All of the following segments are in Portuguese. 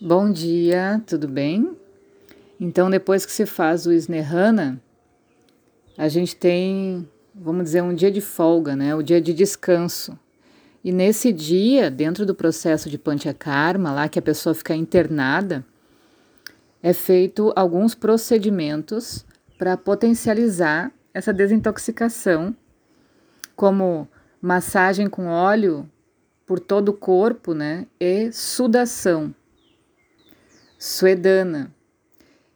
Bom dia, tudo bem? Então, depois que se faz o Snehana, a gente tem, vamos dizer, um dia de folga, né? O dia de descanso. E nesse dia, dentro do processo de Panchakarma, lá que a pessoa fica internada, é feito alguns procedimentos para potencializar essa desintoxicação, como massagem com óleo por todo o corpo, né? E sudação suedana.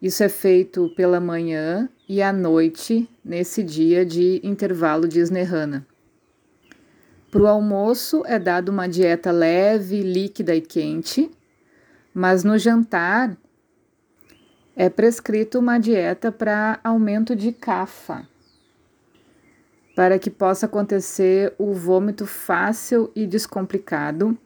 Isso é feito pela manhã e à noite, nesse dia de intervalo de Snehana. Para o almoço é dado uma dieta leve, líquida e quente, mas no jantar é prescrito uma dieta para aumento de cafa, para que possa acontecer o vômito fácil e descomplicado.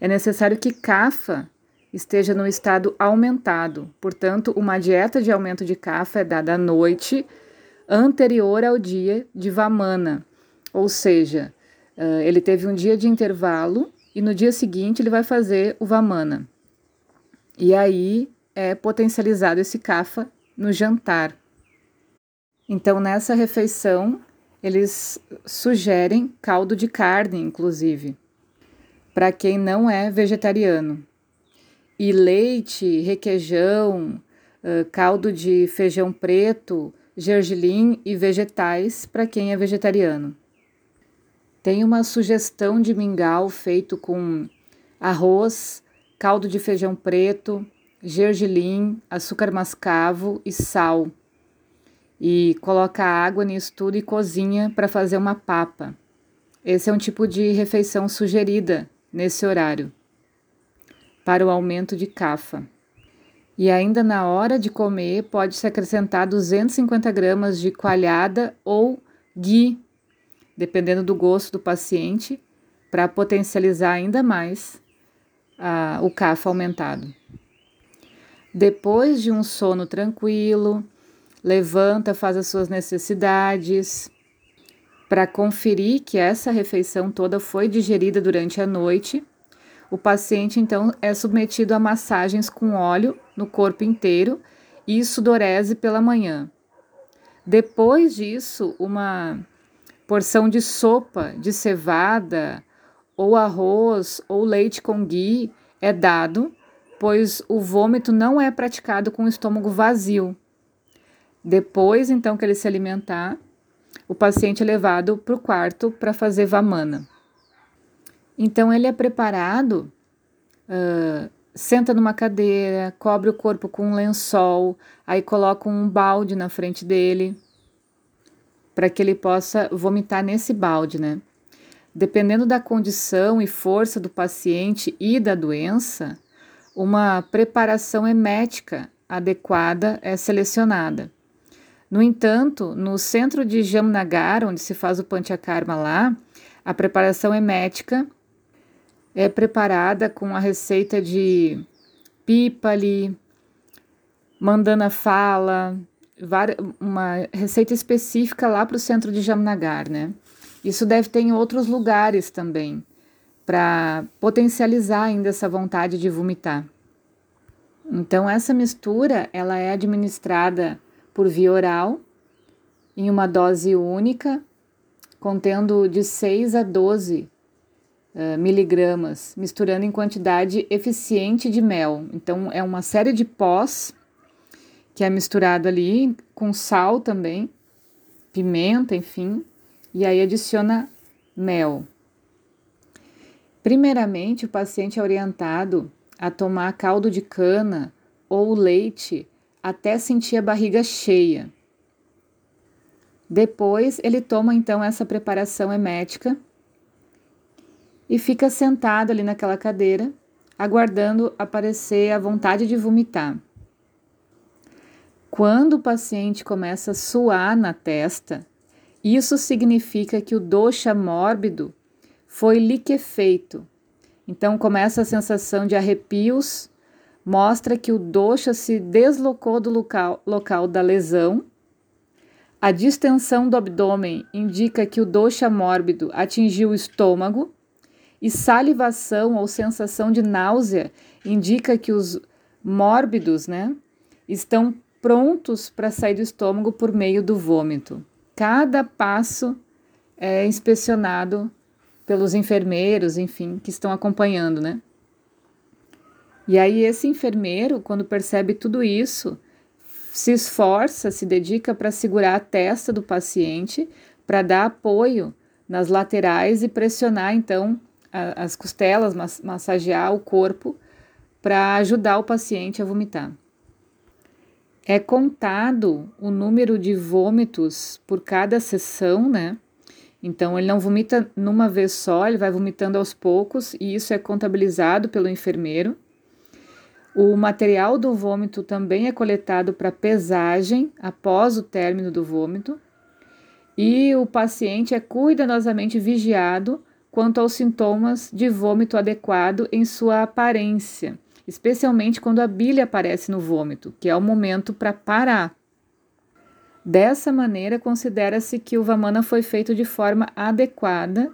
É necessário que cafa esteja no estado aumentado. Portanto, uma dieta de aumento de cafa é dada à noite anterior ao dia de Vamana, ou seja, ele teve um dia de intervalo e no dia seguinte ele vai fazer o Vamana. E aí é potencializado esse kafa no jantar. Então, nessa refeição, eles sugerem caldo de carne, inclusive, para quem não é vegetariano e leite, requeijão, caldo de feijão preto, gergelim e vegetais para quem é vegetariano. Tem uma sugestão de mingau feito com arroz, caldo de feijão preto, gergelim, açúcar mascavo e sal. E coloca água nisso tudo e cozinha para fazer uma papa. Esse é um tipo de refeição sugerida nesse horário para o aumento de cafa. E ainda na hora de comer, pode-se acrescentar 250 gramas de coalhada ou ghee, dependendo do gosto do paciente, para potencializar ainda mais a, o cafa aumentado. Depois de um sono tranquilo, levanta, faz as suas necessidades, para conferir que essa refeição toda foi digerida durante a noite o paciente então é submetido a massagens com óleo no corpo inteiro e sudorese pela manhã. Depois disso, uma porção de sopa de cevada ou arroz ou leite com ghee é dado, pois o vômito não é praticado com o estômago vazio. Depois, então, que ele se alimentar, o paciente é levado para o quarto para fazer vamana. Então ele é preparado, uh, senta numa cadeira, cobre o corpo com um lençol, aí coloca um balde na frente dele para que ele possa vomitar nesse balde, né? Dependendo da condição e força do paciente e da doença, uma preparação emética adequada é selecionada. No entanto, no centro de Jamnagar, onde se faz o Panchakarma lá, a preparação emética é preparada com a receita de pípali, mandana fala, uma receita específica lá para o centro de Jamnagar, né? Isso deve ter em outros lugares também, para potencializar ainda essa vontade de vomitar. Então essa mistura, ela é administrada por via oral em uma dose única, contendo de 6 a 12 uh, miligramas, misturando em quantidade eficiente de mel. Então, é uma série de pós que é misturado ali com sal também, pimenta, enfim, e aí adiciona mel. Primeiramente, o paciente é orientado a tomar caldo de cana ou leite até sentir a barriga cheia. Depois, ele toma então essa preparação emética e fica sentado ali naquela cadeira, aguardando aparecer a vontade de vomitar. Quando o paciente começa a suar na testa, isso significa que o dosha mórbido foi liquefeito. Então começa a sensação de arrepios, mostra que o dosha se deslocou do local, local da lesão. A distensão do abdômen indica que o dosha mórbido atingiu o estômago e salivação ou sensação de náusea indica que os mórbidos, né, estão prontos para sair do estômago por meio do vômito. Cada passo é inspecionado pelos enfermeiros, enfim, que estão acompanhando, né? E aí esse enfermeiro, quando percebe tudo isso, se esforça, se dedica para segurar a testa do paciente, para dar apoio nas laterais e pressionar então a, as costelas, massagear o corpo para ajudar o paciente a vomitar. É contado o número de vômitos por cada sessão, né? Então, ele não vomita numa vez só, ele vai vomitando aos poucos e isso é contabilizado pelo enfermeiro. O material do vômito também é coletado para pesagem após o término do vômito. E o paciente é cuidadosamente vigiado quanto aos sintomas de vômito adequado em sua aparência, especialmente quando a bile aparece no vômito, que é o momento para parar. Dessa maneira, considera-se que o Vamana foi feito de forma adequada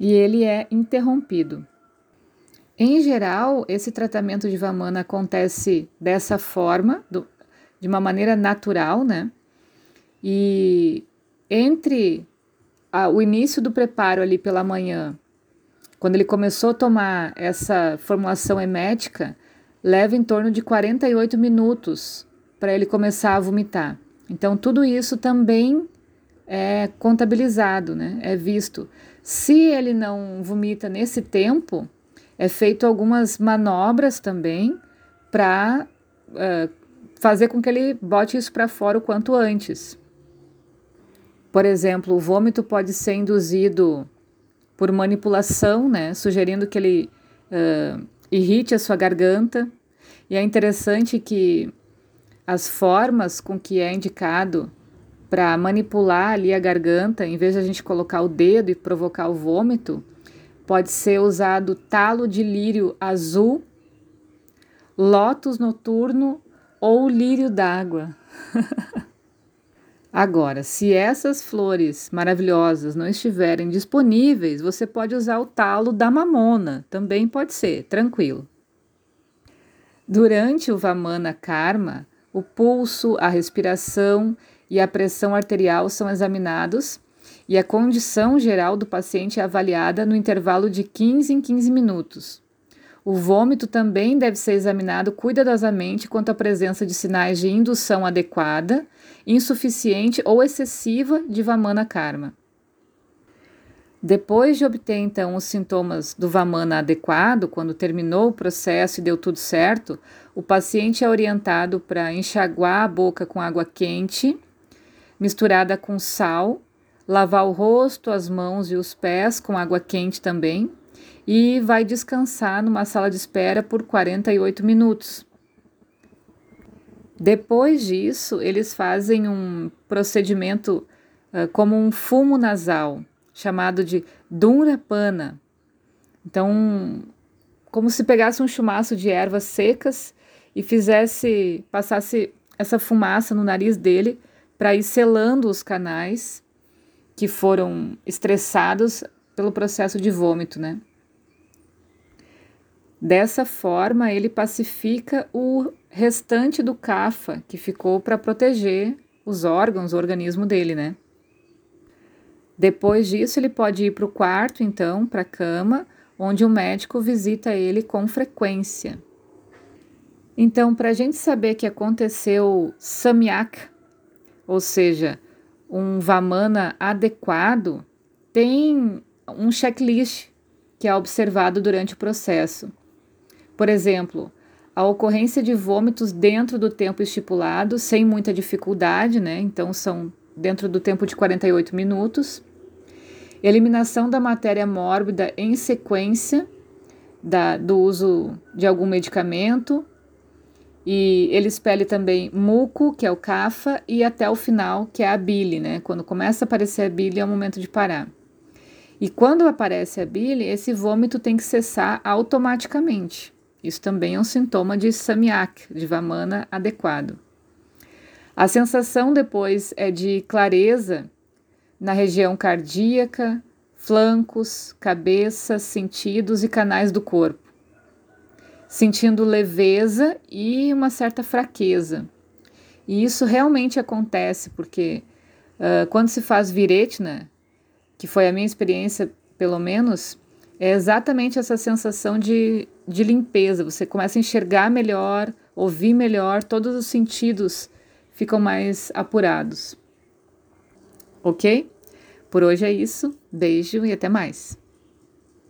e ele é interrompido. Em geral, esse tratamento de Vamana acontece dessa forma, do, de uma maneira natural, né? E entre a, o início do preparo ali pela manhã, quando ele começou a tomar essa formulação emética, leva em torno de 48 minutos para ele começar a vomitar. Então, tudo isso também é contabilizado, né? é visto. Se ele não vomita nesse tempo, é feito algumas manobras também para uh, é, fazer com que ele bote isso para fora o quanto antes. Por exemplo, o vômito pode ser induzido por manipulação, né? sugerindo que ele uh, irrite a sua garganta. E é interessante que as formas com que é indicado para manipular ali a garganta, em vez de a gente colocar o dedo e provocar o vômito, pode ser usado talo de lírio azul, lótus noturno ou lírio d'água. Agora, se essas flores maravilhosas não estiverem disponíveis, você pode usar o talo da mamona, também pode ser, tranquilo. Durante o Vamana Karma, o pulso, a respiração e a pressão arterial são examinados e a condição geral do paciente é avaliada no intervalo de 15 em 15 minutos. O vômito também deve ser examinado cuidadosamente quanto à presença de sinais de indução adequada, insuficiente ou excessiva de Vamana Karma. Depois de obter então os sintomas do Vamana adequado, quando terminou o processo e deu tudo certo, o paciente é orientado para enxaguar a boca com água quente, misturada com sal, lavar o rosto, as mãos e os pés com água quente também, e vai descansar numa sala de espera por 48 minutos. Depois disso, eles fazem um procedimento uh, como um fumo nasal chamado de Dunrapana. Então, como se pegasse um chumaço de ervas secas e fizesse, passasse essa fumaça no nariz dele para ir selando os canais que foram estressados pelo processo de vômito, né? Dessa forma, ele pacifica o restante do cafa que ficou para proteger os órgãos, o organismo dele, né? Depois disso, ele pode ir para o quarto, então, para a cama, onde o médico visita ele com frequência. Então, para a gente saber que aconteceu samyak, ou seja, um vamana adequado, tem um checklist que é observado durante o processo. Por exemplo, a ocorrência de vômitos dentro do tempo estipulado, sem muita dificuldade, né? Então, são dentro do tempo de 48 minutos. Eliminação da matéria mórbida em sequência da, do uso de algum medicamento. E ele expele também muco, que é o cafa, e até o final, que é a bile, né? Quando começa a aparecer a bile, é o momento de parar. E quando aparece a bile, esse vômito tem que cessar automaticamente. Isso também é um sintoma de samyak, de vamana adequado. A sensação depois é de clareza na região cardíaca, flancos, cabeça, sentidos e canais do corpo. sentindo leveza e uma certa fraqueza. E isso realmente acontece porque uh, quando se faz viretna, que foi a minha experiência pelo menos, é exatamente essa sensação de, de limpeza. Você começa a enxergar melhor, ouvir melhor, todos os sentidos ficam mais apurados. Ok? Por hoje é isso. Beijo e até mais.